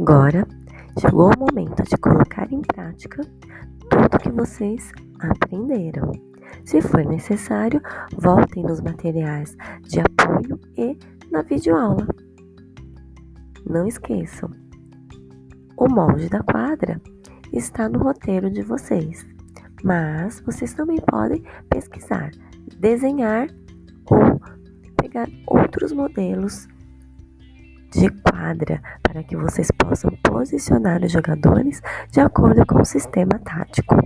Agora chegou o momento de colocar em prática tudo que vocês aprenderam. Se for necessário, voltem nos materiais de apoio e na videoaula. Não esqueçam, o molde da quadra está no roteiro de vocês, mas vocês também podem pesquisar, desenhar ou pegar outros modelos de quadra para que vocês possam posicionar os jogadores de acordo com o sistema tático.